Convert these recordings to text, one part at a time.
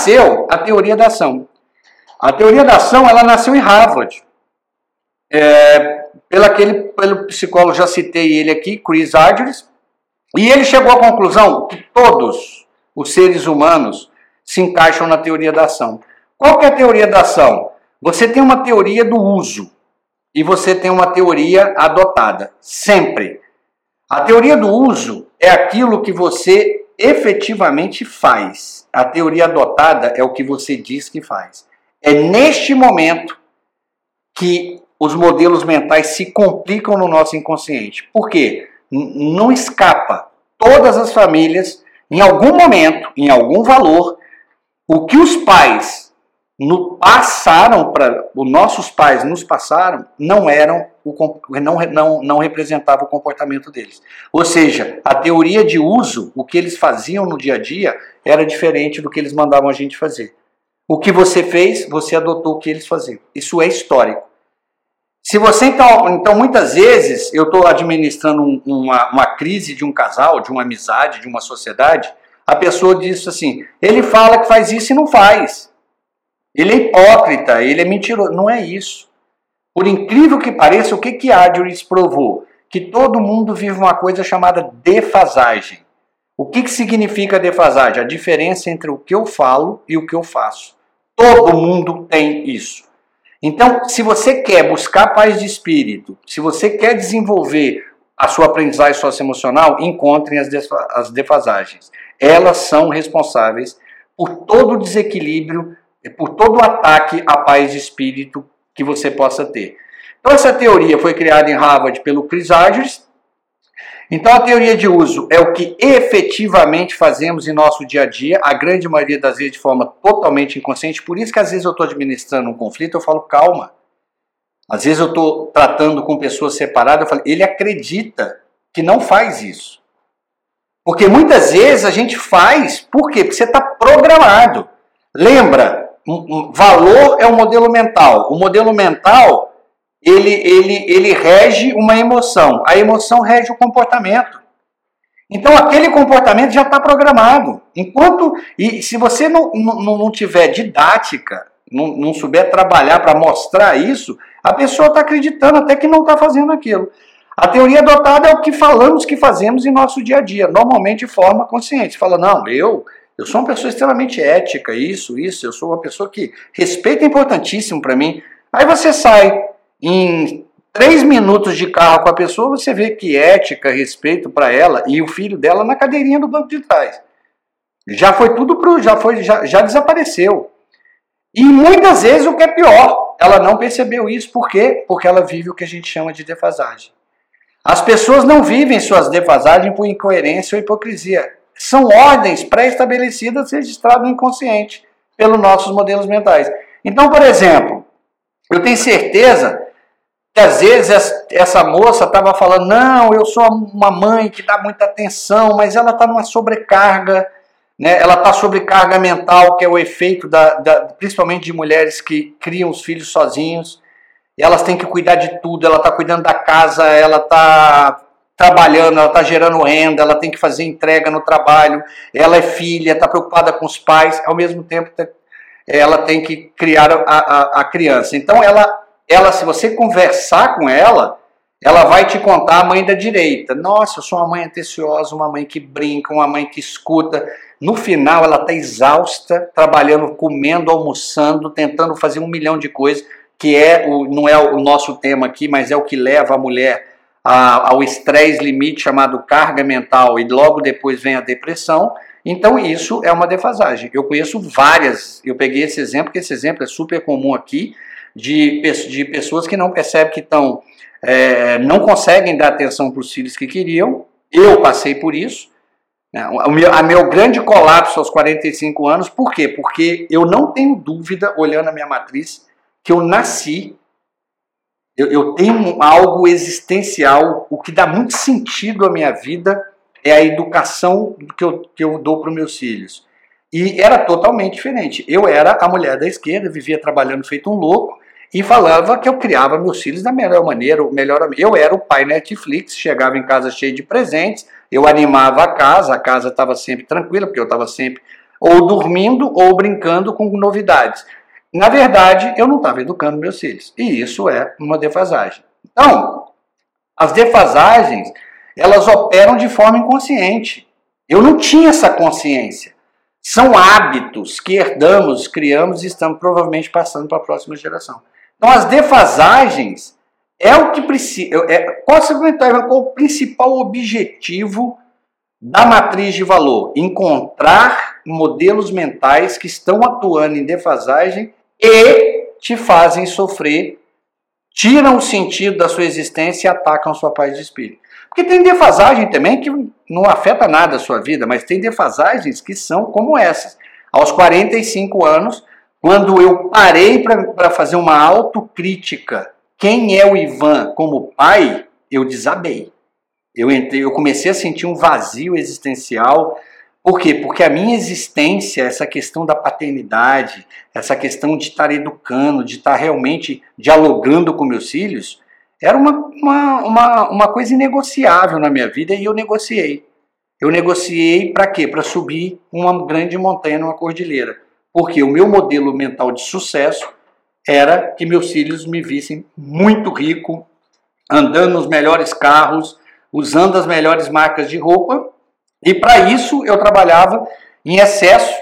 nasceu a teoria da ação. A teoria da ação ela nasceu em Harvard. É, pelo, aquele, pelo psicólogo, já citei ele aqui, Chris Argyris, e ele chegou à conclusão que todos os seres humanos se encaixam na teoria da ação. Qual que é a teoria da ação? Você tem uma teoria do uso e você tem uma teoria adotada, sempre. A teoria do uso é aquilo que você efetivamente faz. A teoria adotada é o que você diz que faz. É neste momento que os modelos mentais se complicam no nosso inconsciente. Por quê? Não escapa. Todas as famílias, em algum momento, em algum valor, o que os pais no, passaram para os nossos pais nos passaram não eram o, não, não, não representava o comportamento deles. Ou seja, a teoria de uso, o que eles faziam no dia a dia, era diferente do que eles mandavam a gente fazer. O que você fez, você adotou o que eles faziam. Isso é histórico. Se você então, então muitas vezes eu estou administrando um, uma, uma crise de um casal, de uma amizade, de uma sociedade, a pessoa diz assim: ele fala que faz isso e não faz. Ele é hipócrita, ele é mentiroso. Não é isso. Por incrível que pareça, o que que Adris provou? Que todo mundo vive uma coisa chamada defasagem. O que, que significa defasagem? A diferença entre o que eu falo e o que eu faço. Todo mundo tem isso. Então, se você quer buscar paz de espírito, se você quer desenvolver a sua aprendizagem socioemocional, encontrem as defasagens. Elas são responsáveis por todo o desequilíbrio, por todo ataque à paz de espírito que você possa ter. Então, essa teoria foi criada em Harvard pelo Chris Argyris, então, a teoria de uso é o que efetivamente fazemos em nosso dia a dia, a grande maioria das vezes de forma totalmente inconsciente. Por isso que às vezes eu estou administrando um conflito, eu falo calma. Às vezes eu estou tratando com pessoas separadas, eu falo, ele acredita que não faz isso. Porque muitas vezes a gente faz, por quê? Porque você está programado. Lembra, valor é um modelo mental. O modelo mental ele, ele, ele rege uma emoção. A emoção rege o comportamento. Então aquele comportamento já está programado. Enquanto. E se você não, não, não tiver didática, não, não souber trabalhar para mostrar isso, a pessoa está acreditando até que não está fazendo aquilo. A teoria adotada é o que falamos que fazemos em nosso dia a dia, normalmente de forma consciente. Fala, não, eu, eu sou uma pessoa extremamente ética, isso, isso, eu sou uma pessoa que respeito é importantíssimo para mim. Aí você sai em três minutos de carro com a pessoa, você vê que ética, respeito para ela e o filho dela na cadeirinha do banco de trás. Já foi tudo pro, já foi, já, já desapareceu. E muitas vezes o que é pior, ela não percebeu isso, por quê? Porque ela vive o que a gente chama de defasagem. As pessoas não vivem suas defasagens por incoerência ou hipocrisia. São ordens pré-estabelecidas registradas no inconsciente pelos nossos modelos mentais. Então, por exemplo, eu tenho certeza que às vezes essa moça estava falando, não, eu sou uma mãe que dá muita atenção, mas ela está numa sobrecarga, né? ela está sobrecarga mental, que é o efeito da, da, principalmente de mulheres que criam os filhos sozinhos, elas têm que cuidar de tudo, ela está cuidando da casa, ela está trabalhando, ela está gerando renda, ela tem que fazer entrega no trabalho, ela é filha, está preocupada com os pais, ao mesmo tempo ela tem que criar a, a, a criança. Então ela ela, se você conversar com ela, ela vai te contar a mãe da direita. Nossa, eu sou uma mãe atenciosa, uma mãe que brinca, uma mãe que escuta. No final, ela está exausta, trabalhando, comendo, almoçando, tentando fazer um milhão de coisas, que é o, não é o nosso tema aqui, mas é o que leva a mulher a, ao estresse limite chamado carga mental e logo depois vem a depressão. Então, isso é uma defasagem. Eu conheço várias, eu peguei esse exemplo, porque esse exemplo é super comum aqui de, de pessoas que não percebem que estão, é, não conseguem dar atenção para os filhos que queriam. Eu passei por isso. Né? O meu, a meu grande colapso aos 45 anos, por quê? Porque eu não tenho dúvida, olhando a minha matriz, que eu nasci, eu, eu tenho algo existencial, o que dá muito sentido à minha vida é a educação que eu, que eu dou para os meus filhos. E era totalmente diferente. Eu era a mulher da esquerda, vivia trabalhando feito um louco e falava que eu criava meus filhos da melhor maneira, melhor eu era o pai Netflix, chegava em casa cheio de presentes, eu animava a casa, a casa estava sempre tranquila, porque eu estava sempre ou dormindo ou brincando com novidades. Na verdade, eu não estava educando meus filhos. E isso é uma defasagem. Então, as defasagens, elas operam de forma inconsciente. Eu não tinha essa consciência. São hábitos que herdamos, criamos e estamos provavelmente passando para a próxima geração. Então, as defasagens é o que precisa. É, qual, qual o principal objetivo da matriz de valor? Encontrar modelos mentais que estão atuando em defasagem e te fazem sofrer, tiram o sentido da sua existência e atacam sua paz de espírito. Porque tem defasagem também que não afeta nada a sua vida, mas tem defasagens que são como essas. Aos 45 anos, quando eu parei para fazer uma autocrítica, quem é o Ivan como pai, eu desabei. Eu entrei, eu comecei a sentir um vazio existencial por quê? Porque a minha existência, essa questão da paternidade, essa questão de estar educando, de estar realmente dialogando com meus filhos, era uma, uma, uma, uma coisa inegociável na minha vida e eu negociei. Eu negociei para quê? Para subir uma grande montanha numa cordilheira. Porque o meu modelo mental de sucesso era que meus filhos me vissem muito rico, andando nos melhores carros, usando as melhores marcas de roupa e para isso eu trabalhava em excesso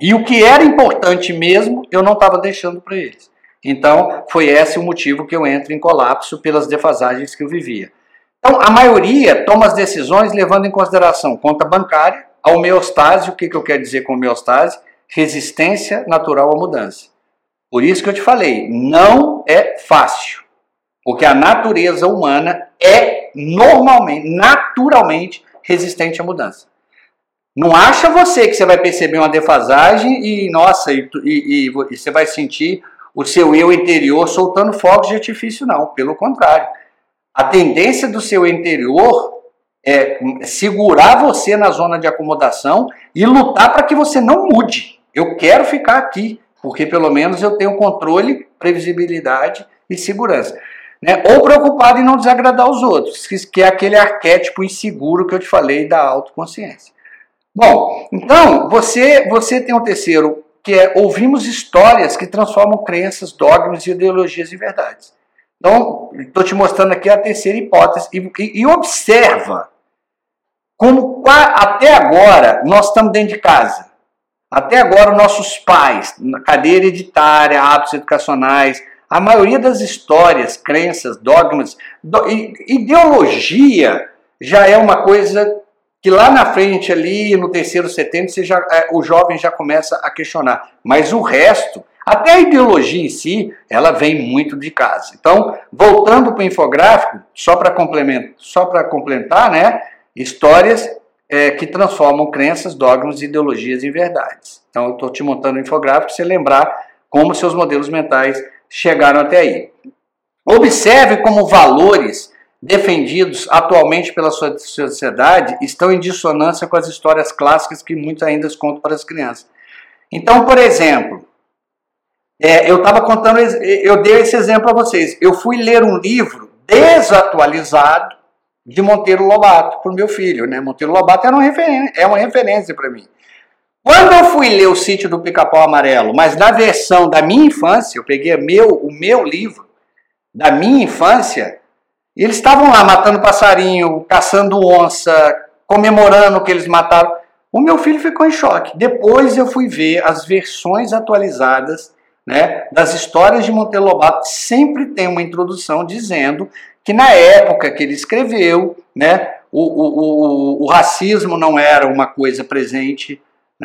e o que era importante mesmo eu não estava deixando para eles. Então foi esse o motivo que eu entro em colapso pelas defasagens que eu vivia. Então a maioria toma as decisões levando em consideração conta bancária, a homeostase, o que, que eu quero dizer com homeostase? Resistência natural à mudança. Por isso que eu te falei, não é fácil. Porque a natureza humana é normalmente, naturalmente, resistente à mudança. Não acha você que você vai perceber uma defasagem e, nossa, e, e, e você vai sentir o seu eu interior soltando fogos de artifício, não. Pelo contrário. A tendência do seu interior é segurar você na zona de acomodação e lutar para que você não mude. Eu quero ficar aqui, porque pelo menos eu tenho controle, previsibilidade e segurança. Né? Ou preocupado em não desagradar os outros, que é aquele arquétipo inseguro que eu te falei da autoconsciência. Bom, então você, você tem um terceiro, que é ouvimos histórias que transformam crenças, dogmas, ideologias em verdades. Então, estou te mostrando aqui a terceira hipótese e, e, e observa como até agora nós estamos dentro de casa. Até agora, nossos pais, na cadeira hereditária, hábitos educacionais, a maioria das histórias, crenças, dogmas, do, ideologia já é uma coisa que lá na frente, ali no terceiro setembro, você já, é, o jovem já começa a questionar. Mas o resto, até a ideologia em si, ela vem muito de casa. Então, voltando para o infográfico, só para complementar, complementar, né? Histórias é, que transformam crenças, dogmas e ideologias em verdades. Então, eu estou te montando um infográfico para você lembrar como seus modelos mentais chegaram até aí. Observe como valores defendidos atualmente pela sua sociedade estão em dissonância com as histórias clássicas que muitos ainda contam para as crianças. Então, por exemplo, é, eu estava contando, eu dei esse exemplo para vocês. Eu fui ler um livro desatualizado de Monteiro Lobato para o meu filho. Né? Monteiro Lobato era uma referência, é uma referência para mim. Quando eu fui ler o sítio do Pica-Pau Amarelo, mas na versão da minha infância, eu peguei meu, o meu livro da minha infância, e eles estavam lá matando passarinho, caçando onça, comemorando que eles mataram. O meu filho ficou em choque. Depois eu fui ver as versões atualizadas né, das histórias de Monteiro Lobato. Sempre tem uma introdução dizendo que na época que ele escreveu, né, o, o, o, o racismo não era uma coisa presente?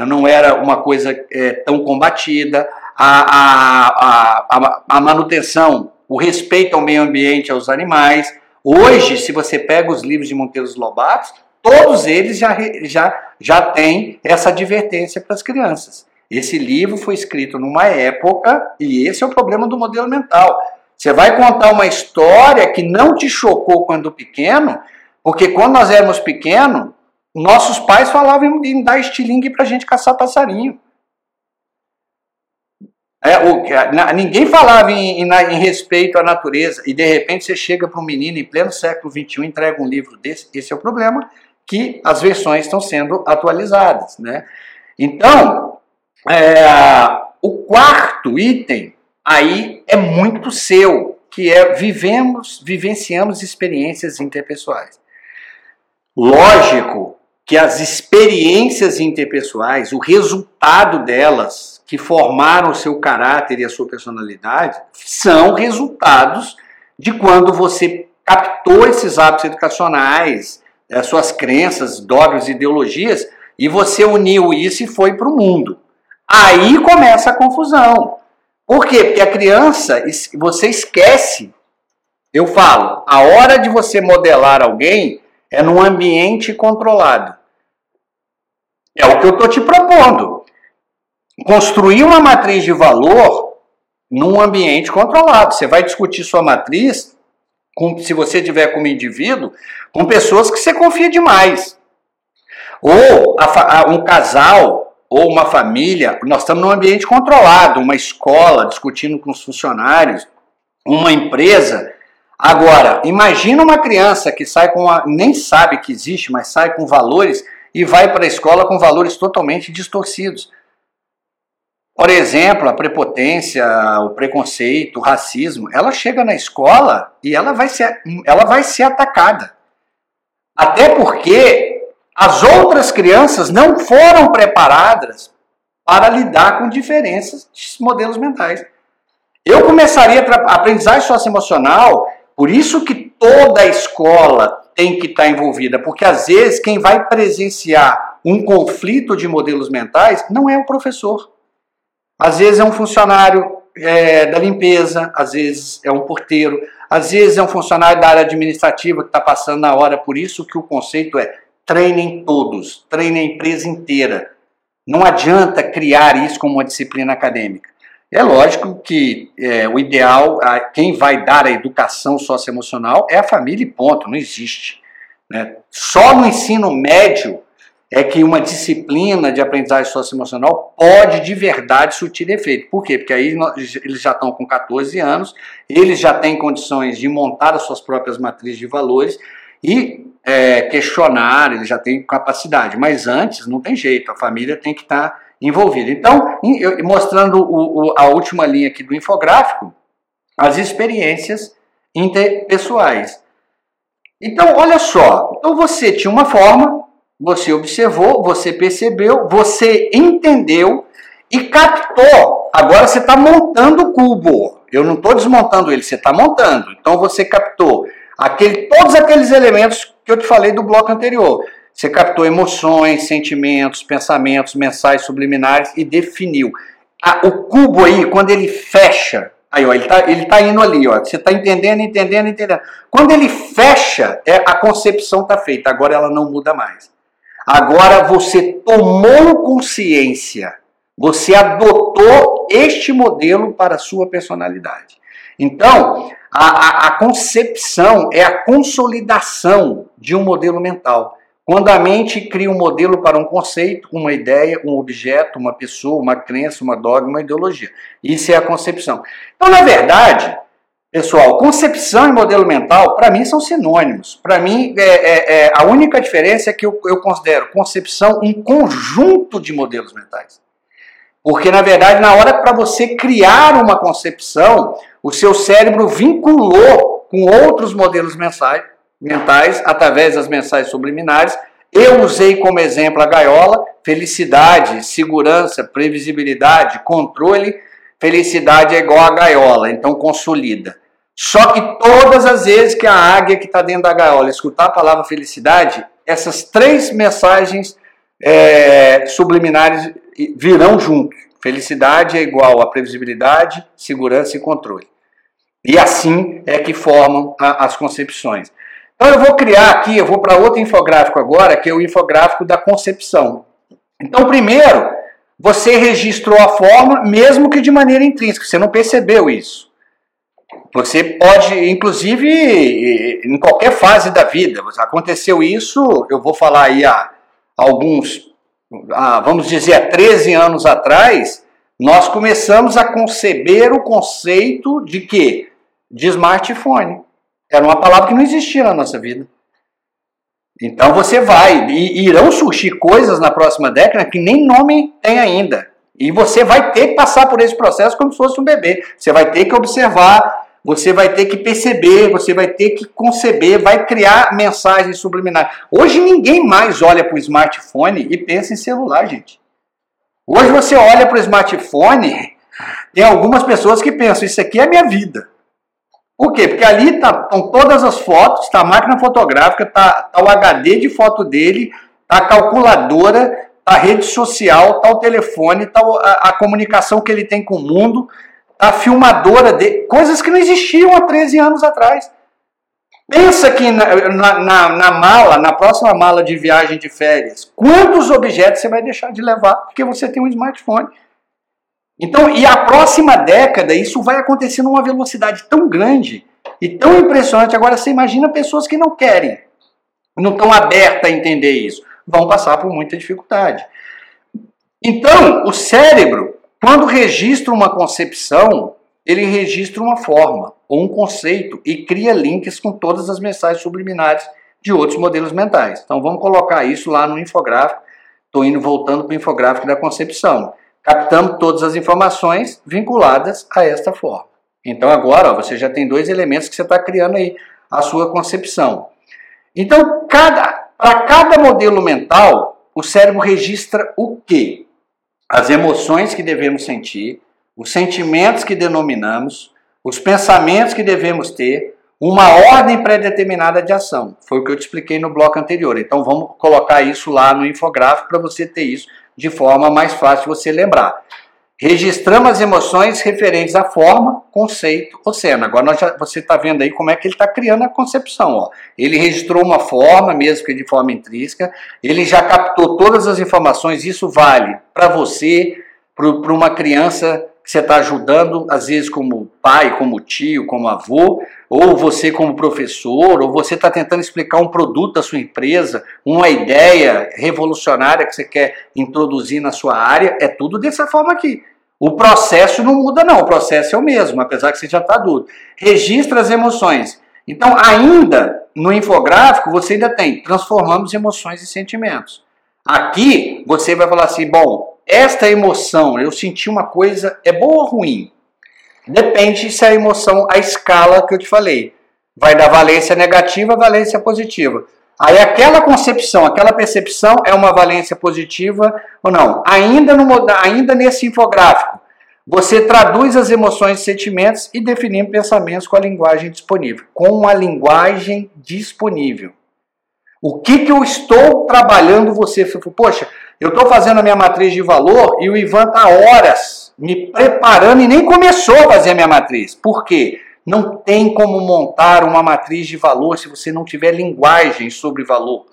Não era uma coisa é, tão combatida, a, a, a, a, manutenção, o respeito ao meio ambiente, aos animais. Hoje, se você pega os livros de Monteiro Lobato, todos eles já, já, já têm essa advertência para as crianças. Esse livro foi escrito numa época, e esse é o problema do modelo mental. Você vai contar uma história que não te chocou quando pequeno, porque quando nós éramos pequenos, nossos pais falavam em dar estilingue para a gente caçar passarinho. É, o, na, ninguém falava em, em, em, respeito à natureza e de repente você chega para um menino em pleno século XXI e entrega um livro desse. Esse é o problema que as versões estão sendo atualizadas, né? Então, é, o quarto item aí é muito seu, que é vivemos, vivenciamos experiências interpessoais. Lógico que as experiências interpessoais, o resultado delas, que formaram o seu caráter e a sua personalidade, são resultados de quando você captou esses hábitos educacionais, as suas crenças, dogmas, ideologias, e você uniu isso e foi para o mundo. Aí começa a confusão. Por quê? Porque a criança, você esquece. Eu falo, a hora de você modelar alguém é num ambiente controlado. É o que eu estou te propondo. Construir uma matriz de valor num ambiente controlado. Você vai discutir sua matriz, com, se você tiver como indivíduo, com pessoas que você confia demais. Ou a, a, um casal ou uma família, nós estamos num ambiente controlado, uma escola discutindo com os funcionários, uma empresa. Agora, imagina uma criança que sai com a, nem sabe que existe, mas sai com valores e vai para a escola com valores totalmente distorcidos. Por exemplo, a prepotência, o preconceito, o racismo, ela chega na escola e ela vai ser, ela vai ser atacada. Até porque as outras crianças não foram preparadas para lidar com diferenças de modelos mentais. Eu começaria a aprendizagem socioemocional, por isso que toda a escola tem que estar envolvida, porque às vezes quem vai presenciar um conflito de modelos mentais não é o professor. Às vezes é um funcionário é, da limpeza, às vezes é um porteiro, às vezes é um funcionário da área administrativa que está passando na hora, por isso que o conceito é treinem todos, treinem a empresa inteira. Não adianta criar isso como uma disciplina acadêmica. É lógico que é, o ideal, a, quem vai dar a educação socioemocional é a família e ponto, não existe. Né? Só no ensino médio é que uma disciplina de aprendizagem socioemocional pode de verdade surtir efeito. Por quê? Porque aí nós, eles já estão com 14 anos, eles já têm condições de montar as suas próprias matrizes de valores e é, questionar, ele já tem capacidade, mas antes não tem jeito, a família tem que estar tá envolvida. Então, mostrando a última linha aqui do infográfico, as experiências interpessoais. Então, olha só, então você tinha uma forma, você observou, você percebeu, você entendeu e captou. Agora você está montando o cubo. Eu não estou desmontando ele, você está montando. Então você captou aquele, todos aqueles elementos que eu te falei do bloco anterior. Você captou emoções, sentimentos, pensamentos, mensagens subliminares e definiu. Ah, o cubo aí, quando ele fecha, aí ó, ele está ele tá indo ali, ó, você está entendendo, entendendo, entendendo. Quando ele fecha, é, a concepção está feita, agora ela não muda mais. Agora você tomou consciência, você adotou este modelo para a sua personalidade. Então, a, a, a concepção é a consolidação de um modelo mental. Quando a mente cria um modelo para um conceito, uma ideia, um objeto, uma pessoa, uma crença, uma dogma, uma ideologia. Isso é a concepção. Então, na verdade, pessoal, concepção e modelo mental, para mim, são sinônimos. Para mim, é, é, é, a única diferença é que eu, eu considero concepção um conjunto de modelos mentais. Porque, na verdade, na hora para você criar uma concepção, o seu cérebro vinculou com outros modelos mensais, mentais através das mensagens subliminares. Eu usei como exemplo a gaiola, felicidade, segurança, previsibilidade, controle. Felicidade é igual a gaiola, então consolida. Só que todas as vezes que a águia que está dentro da gaiola escutar a palavra felicidade, essas três mensagens é, subliminares virão juntos. Felicidade é igual a previsibilidade, segurança e controle. E assim é que formam a, as concepções. Então eu vou criar aqui, eu vou para outro infográfico agora, que é o infográfico da concepção. Então, primeiro, você registrou a forma, mesmo que de maneira intrínseca, você não percebeu isso. Você pode, inclusive, em qualquer fase da vida, aconteceu isso, eu vou falar aí há alguns, há, vamos dizer, há 13 anos atrás, nós começamos a conceber o conceito de que de smartphone. Era uma palavra que não existia na nossa vida. Então você vai, e irão surgir coisas na próxima década que nem nome tem ainda. E você vai ter que passar por esse processo como se fosse um bebê. Você vai ter que observar, você vai ter que perceber, você vai ter que conceber, vai criar mensagens subliminares. Hoje ninguém mais olha para o smartphone e pensa em celular, gente. Hoje você olha para o smartphone, tem algumas pessoas que pensam, isso aqui é minha vida. Por quê? Porque ali estão tá, todas as fotos, está a máquina fotográfica, está tá o HD de foto dele, está a calculadora, está a rede social, está o telefone, está a, a, comunicação que ele tem com o mundo, está a filmadora dele, coisas que não existiam há 13 anos atrás. Pensa que na, na, na, na, mala, na próxima mala de viagem de férias, quantos objetos você vai deixar de levar porque você tem um smartphone. Então, e a próxima década, isso vai acontecer numa velocidade tão grande e tão impressionante. Agora, você imagina pessoas que não querem, não estão abertas a entender isso, vão passar por muita dificuldade. Então, o cérebro, quando registra uma concepção, ele registra uma forma ou um conceito e cria links com todas as mensagens subliminares de outros modelos mentais. Então vamos colocar isso lá no infográfico. Estou indo voltando para o infográfico da concepção. Captamos todas as informações vinculadas a esta forma. Então agora ó, você já tem dois elementos que você está criando aí a sua concepção. Então cada, para cada modelo mental, o cérebro registra o quê? As emoções que devemos sentir, os sentimentos que denominamos, os pensamentos que devemos ter, uma ordem pré-determinada de ação. Foi o que eu te expliquei no bloco anterior. Então vamos colocar isso lá no infográfico para você ter isso de forma mais fácil você lembrar. Registramos as emoções referentes à forma, conceito ou cena. Agora já, você está vendo aí como é que ele está criando a concepção. Ó. Ele registrou uma forma, mesmo que de forma intrínseca, ele já captou todas as informações. Isso vale para você, para uma criança que você está ajudando, às vezes como pai, como tio, como avô, ou você como professor, ou você está tentando explicar um produto da sua empresa, uma ideia revolucionária que você quer introduzir na sua área, é tudo dessa forma aqui. O processo não muda não, o processo é o mesmo, apesar que você já está adulto. Registra as emoções. Então, ainda no infográfico, você ainda tem transformamos emoções em sentimentos. Aqui, você vai falar assim, bom, esta emoção, eu senti uma coisa, é boa ou ruim? Depende se a emoção, a escala que eu te falei. Vai da valência negativa valência positiva. Aí aquela concepção, aquela percepção é uma valência positiva ou não? Ainda, no, ainda nesse infográfico, você traduz as emoções e sentimentos e define pensamentos com a linguagem disponível. Com a linguagem disponível. O que, que eu estou trabalhando você? Poxa, eu estou fazendo a minha matriz de valor e o Ivan está horas me preparando e nem começou a fazer a minha matriz. Por quê? Não tem como montar uma matriz de valor se você não tiver linguagem sobre valor.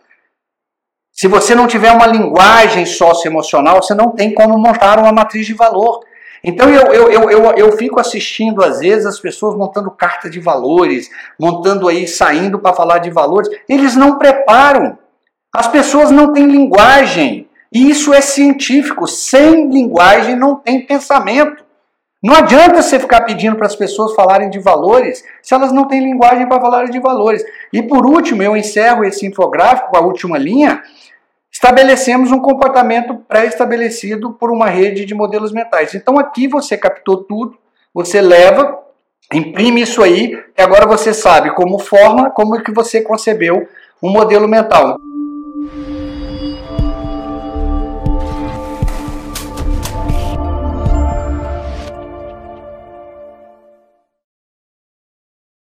Se você não tiver uma linguagem socioemocional, você não tem como montar uma matriz de valor. Então eu, eu, eu, eu, eu fico assistindo, às vezes, as pessoas montando carta de valores, montando aí, saindo para falar de valores. Eles não preparam. As pessoas não têm linguagem. E isso é científico. Sem linguagem não tem pensamento. Não adianta você ficar pedindo para as pessoas falarem de valores se elas não têm linguagem para falar de valores. E por último, eu encerro esse infográfico com a última linha. Estabelecemos um comportamento pré-estabelecido por uma rede de modelos mentais. Então aqui você captou tudo, você leva, imprime isso aí, e agora você sabe como forma, como é que você concebeu um modelo mental.